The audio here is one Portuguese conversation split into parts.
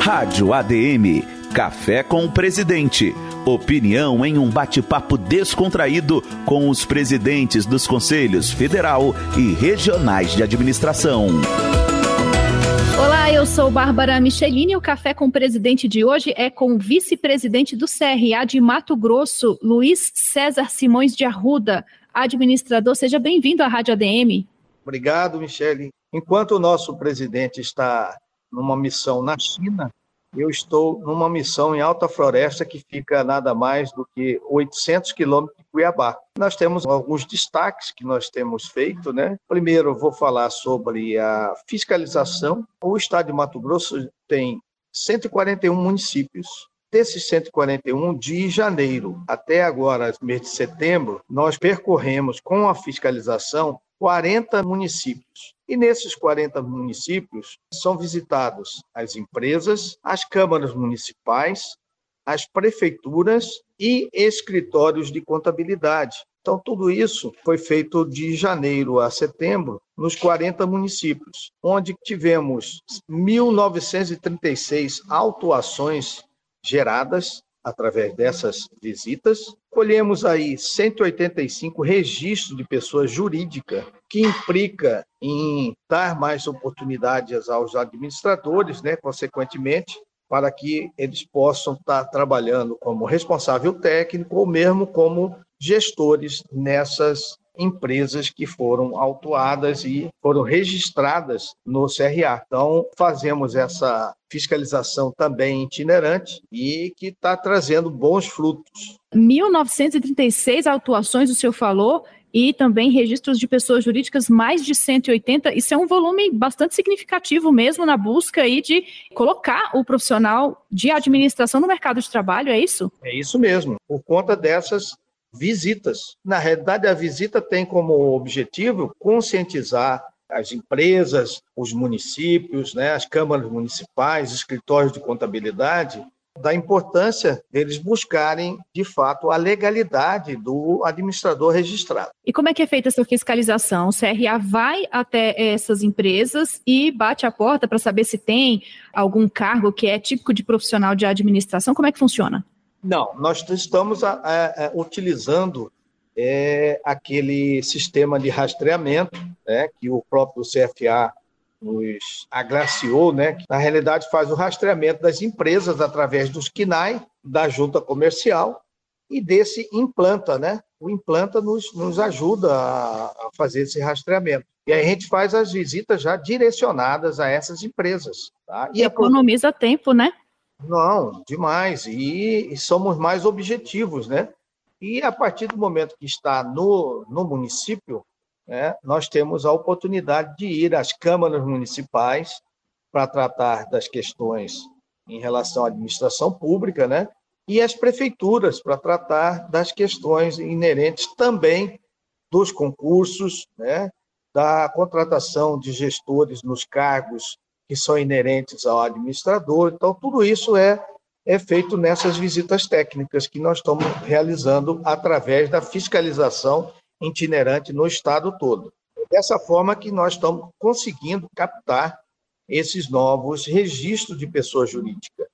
Rádio ADM Café com o Presidente. Opinião em um bate-papo descontraído com os presidentes dos Conselhos Federal e Regionais de Administração. Olá, eu sou Bárbara Michelini. O Café com o Presidente de hoje é com o vice-presidente do CRA de Mato Grosso, Luiz César Simões de Arruda. Administrador, seja bem-vindo à Rádio ADM. Obrigado, Michele. Enquanto o nosso presidente está numa missão na China, eu estou numa missão em Alta Floresta, que fica nada mais do que 800 quilômetros de Cuiabá. Nós temos alguns destaques que nós temos feito, né? Primeiro, vou falar sobre a fiscalização. O estado de Mato Grosso tem 141 municípios. Desses 141, de janeiro até agora, mês de setembro, nós percorremos com a fiscalização 40 municípios. E nesses 40 municípios são visitados as empresas, as câmaras municipais, as prefeituras e escritórios de contabilidade. Então, tudo isso foi feito de janeiro a setembro nos 40 municípios, onde tivemos 1.936 autuações geradas através dessas visitas. Colhemos aí 185 registros de pessoa jurídica, que implica em dar mais oportunidades aos administradores, né, consequentemente, para que eles possam estar trabalhando como responsável técnico ou mesmo como gestores nessas empresas que foram autuadas e foram registradas no CRA. Então, fazemos essa fiscalização também itinerante e que está trazendo bons frutos. 1.936 autuações, o senhor falou, e também registros de pessoas jurídicas mais de 180. Isso é um volume bastante significativo mesmo na busca aí de colocar o profissional de administração no mercado de trabalho, é isso? É isso mesmo. Por conta dessas visitas. Na realidade, a visita tem como objetivo conscientizar as empresas, os municípios, né, as câmaras municipais, escritórios de contabilidade, da importância deles buscarem, de fato, a legalidade do administrador registrado. E como é que é feita essa fiscalização? O CRA vai até essas empresas e bate a porta para saber se tem algum cargo que é típico de profissional de administração? Como é que funciona? Não, nós estamos a, a, a, utilizando é, aquele sistema de rastreamento né, que o próprio CFA nos agraciou, né, que na realidade faz o rastreamento das empresas através dos KINAI, da junta comercial, e desse implanta, né? O implanta nos, nos ajuda a, a fazer esse rastreamento. E aí a gente faz as visitas já direcionadas a essas empresas. Tá? E economiza a... tempo, né? Não, demais. E, e, somos mais objetivos, né? E a partir do momento que está no, no município, né, nós temos a oportunidade de ir às câmaras municipais para tratar das questões em relação à administração pública, né? E às prefeituras para tratar das questões inerentes também dos concursos, né? Da contratação de gestores nos cargos que são inerentes ao administrador. Então, tudo isso é, é feito nessas visitas técnicas que nós estamos realizando através da fiscalização itinerante no estado todo. Dessa forma que nós estamos conseguindo captar esses novos registros de pessoa jurídica.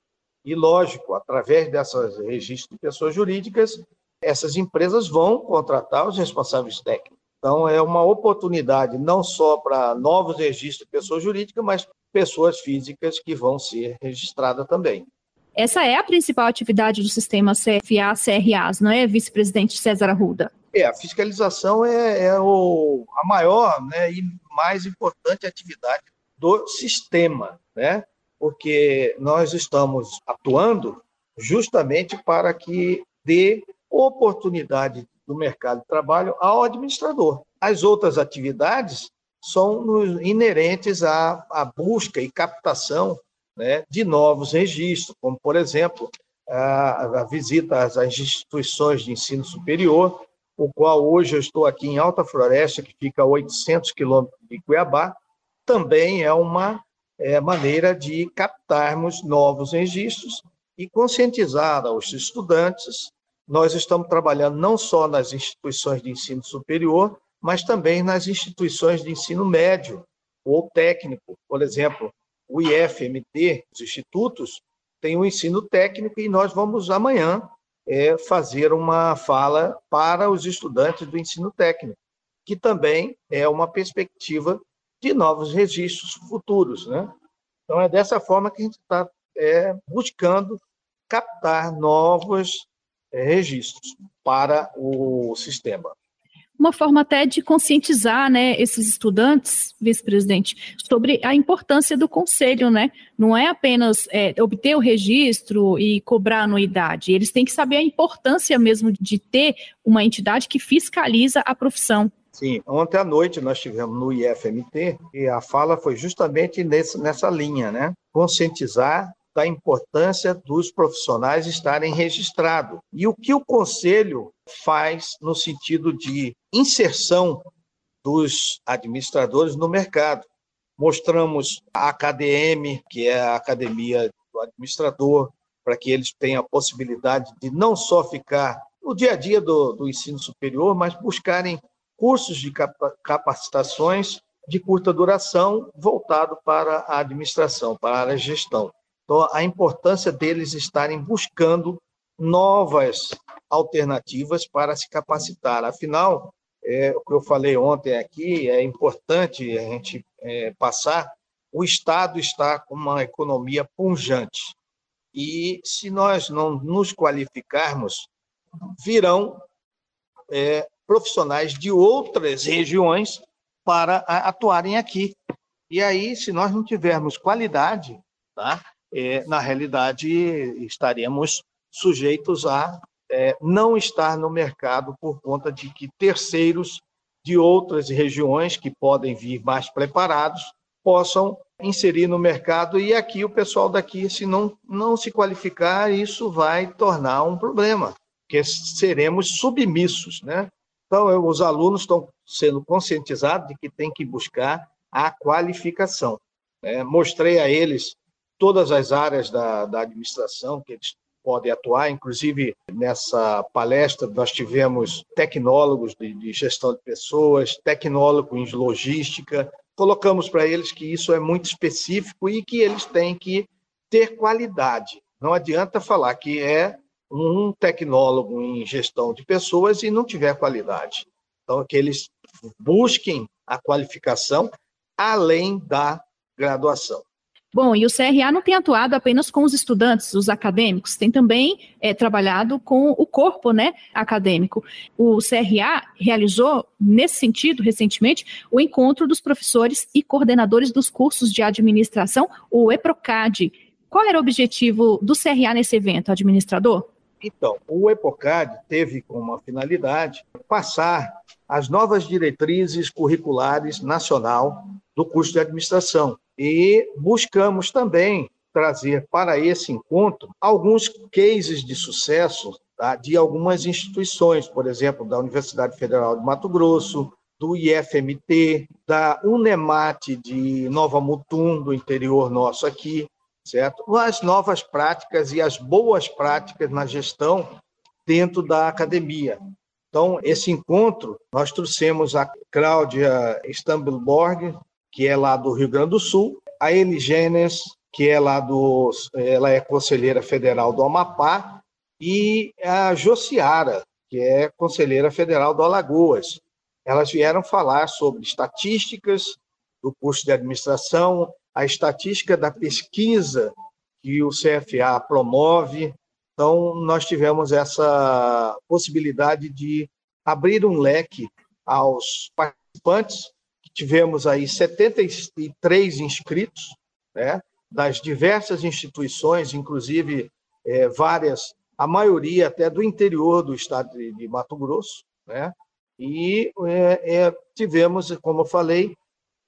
E, lógico, através desses registros de pessoas jurídicas, essas empresas vão contratar os responsáveis técnicos. Então, é uma oportunidade não só para novos registros de pessoa jurídica, mas pessoas físicas que vão ser registradas também. Essa é a principal atividade do sistema CFA-CRAs, não é, vice-presidente César Arruda? É, a fiscalização é, é o, a maior né, e mais importante atividade do sistema, né? porque nós estamos atuando justamente para que dê oportunidade do mercado de trabalho ao administrador. As outras atividades são inerentes à, à busca e captação né, de novos registros, como, por exemplo, a, a visita às, instituições de ensino superior, o qual hoje eu estou aqui em Alta Floresta, que fica a 800 quilômetros de Cuiabá, também é uma é, maneira de captarmos novos registros e conscientizar aos estudantes. Nós estamos trabalhando não só nas instituições de ensino superior, mas também nas instituições de ensino médio ou técnico. Por exemplo, o IFMT, os institutos, tem o ensino técnico e nós vamos amanhã é, fazer uma fala para os estudantes do ensino técnico, que também é uma perspectiva de novos registros futuros. Né? Então, é dessa forma que a gente está é, buscando captar novos é, registros para o sistema uma forma até de conscientizar né, esses estudantes, vice-presidente, sobre a importância do conselho, né? Não é apenas é, obter o registro e cobrar anuidade, eles têm que saber a importância mesmo de ter uma entidade que fiscaliza a profissão. Sim, ontem à noite nós tivemos no IFMT e a fala foi justamente nesse, nessa linha, né? Conscientizar da importância dos profissionais estarem registrados. E o que o conselho faz no sentido de inserção dos administradores no mercado? Mostramos a ACADM, que é a academia do administrador, para que eles tenham a possibilidade de não só ficar no dia a dia do, do ensino superior, mas buscarem cursos de capacitações de curta duração voltado para a administração, para a gestão. Então, a importância deles estarem buscando novas alternativas para se capacitar. Afinal, é, o que eu falei ontem aqui, é importante a gente é, passar, o Estado está com uma economia punjante. E se nós não nos qualificarmos, virão é, profissionais de outras regiões para atuarem aqui. E aí, se nós não tivermos qualidade, tá? é, na realidade, estaremos sujeitos a é, não estar no mercado por conta de que terceiros de outras regiões que podem vir mais preparados possam inserir no mercado e aqui o pessoal daqui, se não, não se qualificar, isso vai tornar um problema, porque seremos submissos, né? Então, eu, os alunos estão sendo conscientizados de que tem que buscar a qualificação. Né? Mostrei a eles todas as áreas da, da administração que eles podem atuar, inclusive nessa palestra nós tivemos tecnólogos de, de gestão de pessoas, tecnólogo em logística, colocamos para eles que isso é muito específico e que eles têm que ter qualidade. Não adianta falar que é um tecnólogo em gestão de pessoas e não tiver qualidade. Então, que eles busquem a qualificação além da graduação. Bom, e o CRA não tem atuado apenas com os estudantes, os acadêmicos, tem também é, trabalhado com o corpo né, acadêmico. O CRA realizou, nesse sentido, recentemente, o encontro dos professores e coordenadores dos cursos de administração, o EPROCAD. Qual era o objetivo do CRA nesse evento, administrador? Então, o EPOCAD teve como finalidade passar as novas diretrizes curriculares nacional do curso de administração, e buscamos também trazer para esse encontro alguns cases de sucesso tá, de algumas instituições, por exemplo, da Universidade Federal de Mato Grosso, do IFMT, da Unemat de Nova Mutum, do interior nosso aqui, certo? As novas práticas e as boas práticas na gestão dentro da academia. Então, esse encontro, nós trouxemos a Cláudia Stambelborg, que é lá do Rio Grande do Sul, a Eligênes, que é lá do, ela é conselheira federal do Amapá, e a Josiara, que é conselheira federal do Alagoas. Elas vieram falar sobre estatísticas do curso de administração, a estatística da pesquisa que o CFA promove. Então, nós tivemos essa possibilidade de abrir um leque aos participantes tivemos aí 73 inscritos, né, das diversas instituições, inclusive é, várias, a maioria até do interior do estado de, de Mato Grosso, né, e é, é, tivemos, como eu falei,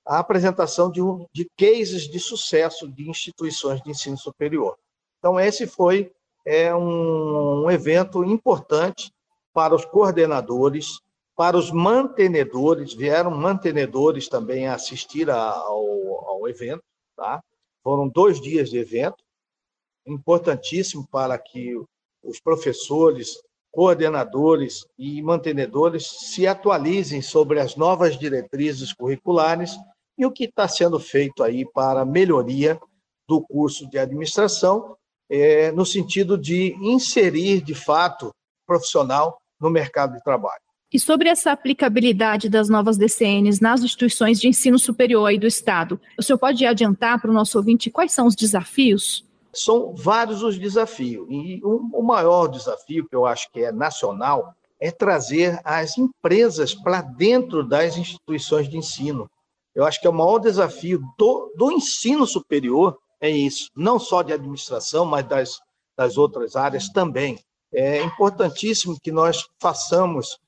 a apresentação de, um, de cases de sucesso de instituições de ensino superior. Então, esse foi é, um, um evento importante para os coordenadores, para os mantenedores, vieram mantenedores também assistir ao, ao evento, tá? Foram dois dias de evento, importantíssimo para que os professores, coordenadores e mantenedores se atualizem sobre as novas diretrizes curriculares e o que está sendo feito aí para melhoria do curso de administração, é, no sentido de inserir, de fato, profissional no mercado de trabalho. E sobre essa aplicabilidade das novas DCNs nas instituições de ensino superior aí do Estado, o senhor pode adiantar para o nosso ouvinte quais são os desafios? São vários os desafios. E o maior desafio, que eu acho que é nacional, é trazer as empresas para dentro das instituições de ensino. Eu acho que é o maior desafio do, do ensino superior é isso, não só de administração, mas das, das outras áreas também. É importantíssimo que nós façamos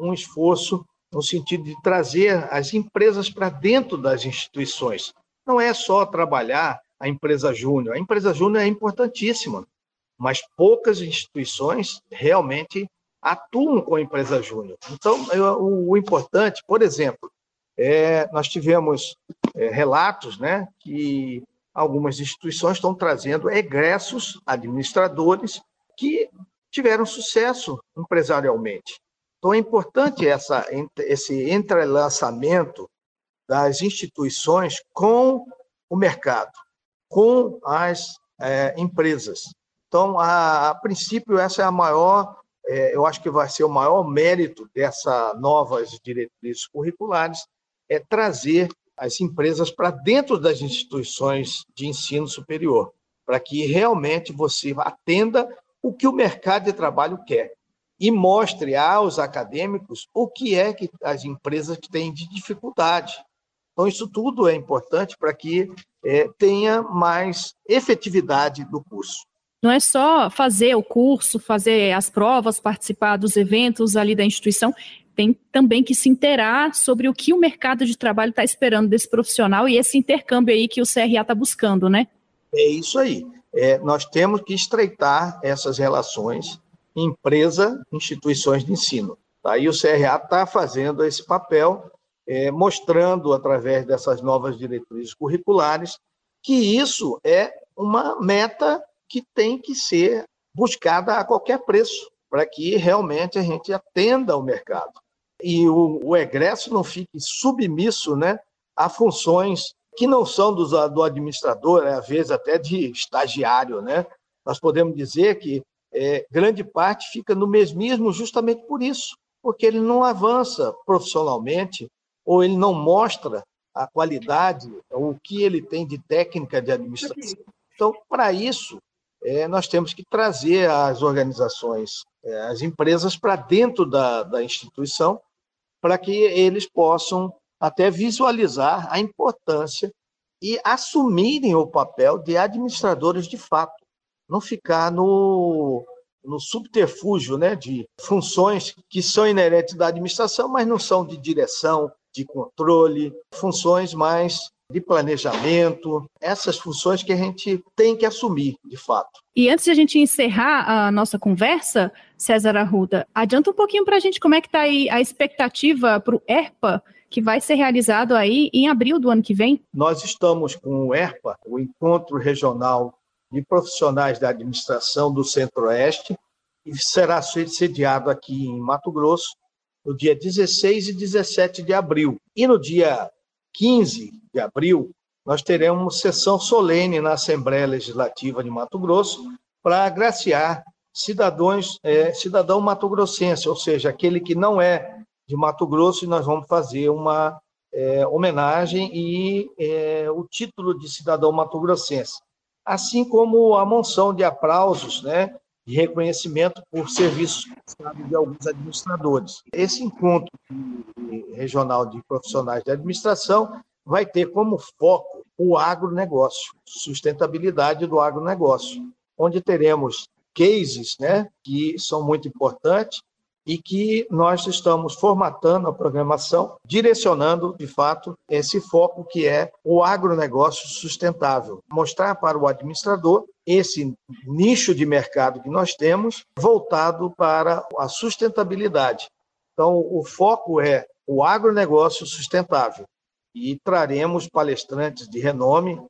um esforço no sentido de trazer as empresas para dentro das instituições. Não é só trabalhar a empresa júnior. A empresa júnior é importantíssima, mas poucas instituições realmente atuam com a empresa júnior. Então, o, o, importante, por exemplo, é, nós tivemos é, relatos né, que algumas instituições estão trazendo egressos administradores que tiveram sucesso empresarialmente. Então, é importante essa, esse entrelaçamento das instituições com o mercado, com as é, empresas. Então, a, a, princípio, essa é a maior, é, eu acho que vai ser o maior mérito dessas novas diretrizes curriculares, é trazer as empresas para dentro das instituições de ensino superior, para que realmente você atenda o que o mercado de trabalho quer e mostre aos acadêmicos o que é que as empresas têm de dificuldade. Então, isso tudo é importante para que é, tenha mais efetividade do curso. Não é só fazer o curso, fazer as provas, participar dos eventos ali da instituição, tem também que se interar sobre o que o mercado de trabalho está esperando desse profissional e esse intercâmbio aí que o CRA está buscando, né? É isso aí. É, nós temos que estreitar essas relações empresa, instituições de ensino. Tá? E o CRA está fazendo esse papel, é, mostrando através dessas novas diretrizes curriculares que isso é uma meta que tem que ser buscada a qualquer preço, para que realmente a gente atenda ao mercado. E o, o egresso não fique submisso né, a funções que não são do, do administrador, às vezes até de estagiário. Né? Nós podemos dizer que é, grande parte fica no mesmismo justamente por isso, porque ele não avança profissionalmente ou ele não mostra a qualidade, o que ele tem de técnica de administração. Então, para isso, é, nós temos que trazer as organizações, é, as empresas para dentro da, da instituição, para que eles possam até visualizar a importância e assumirem o papel de administradores de fato não ficar no, no subterfúgio né, de funções que são inerentes da administração, mas não são de direção, de controle, funções mais de planejamento, essas funções que a gente tem que assumir, de fato. E antes de a gente encerrar a nossa conversa, César Arruda, adianta um pouquinho para a gente como é que está aí a expectativa para o ERPA, que vai ser realizado aí em abril do ano que vem? Nós estamos com o ERPA, o Encontro Regional de profissionais da administração do Centro-Oeste e será sediado aqui em Mato Grosso no dia 16 e 17 de abril. E no dia 15 de abril, nós teremos sessão solene na Assembleia Legislativa de Mato Grosso para agraciar cidadãos, é, cidadão mato-grossense, ou seja, aquele que não é de Mato Grosso, e nós vamos fazer uma é, homenagem e é, o título de cidadão mato-grossense assim como a monção de aplausos, né, de reconhecimento por serviços de alguns administradores. Esse encontro regional de profissionais de administração vai ter como foco o agronegócio, sustentabilidade do agronegócio, onde teremos cases né, que são muito importantes e que nós estamos formatando a programação, direcionando, de fato, esse foco que é o agronegócio sustentável. Mostrar para o administrador esse nicho de mercado que nós temos voltado para a sustentabilidade. Então, o foco é o agronegócio sustentável e traremos palestrantes de renome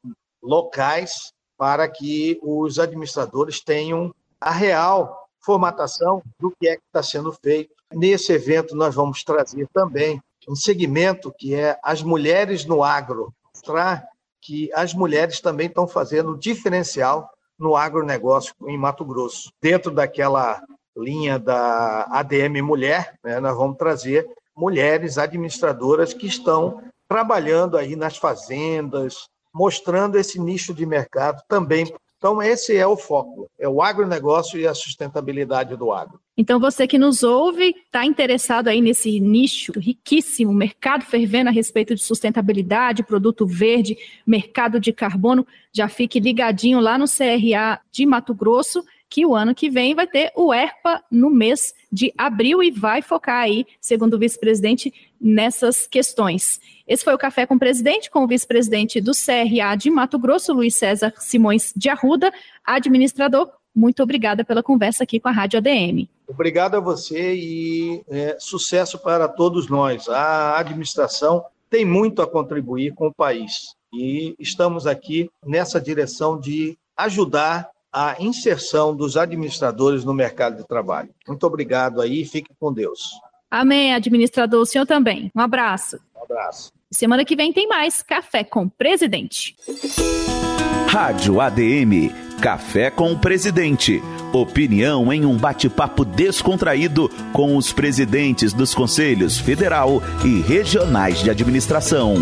locais para que os administradores tenham a real formatação do que é que está sendo feito. Nesse evento, nós vamos trazer também um segmento que é as mulheres no agro, mostrar que as mulheres também estão fazendo diferencial no agronegócio em Mato Grosso. Dentro daquela linha da ADM Mulher, né, nós vamos trazer mulheres administradoras que estão trabalhando aí nas fazendas, mostrando esse nicho de mercado também. Então, esse é o foco, é o agronegócio e a sustentabilidade do agro. Então, você que nos ouve, está interessado aí nesse nicho riquíssimo, mercado fervendo a respeito de sustentabilidade, produto verde, mercado de carbono, já fique ligadinho lá no CRA de Mato Grosso que o ano que vem vai ter o ERPA no mês de abril e vai focar aí, segundo o vice-presidente, nessas questões. Esse foi o Café com o Presidente, com o vice-presidente do CRA de Mato Grosso, Luiz César Simões de Arruda, administrador. Muito obrigada pela conversa aqui com a Rádio ADM. Obrigado a você e é, sucesso para todos nós. A administração tem muito a contribuir com o país e estamos aqui nessa direção de ajudar a inserção dos administradores no mercado de trabalho. Muito obrigado aí, fique com Deus. Amém, administrador. O senhor também. Um abraço. Um abraço. Semana que vem tem mais Café com o Presidente. Rádio ADM Café com o Presidente. Opinião em um bate-papo descontraído com os presidentes dos Conselhos Federal e Regionais de Administração.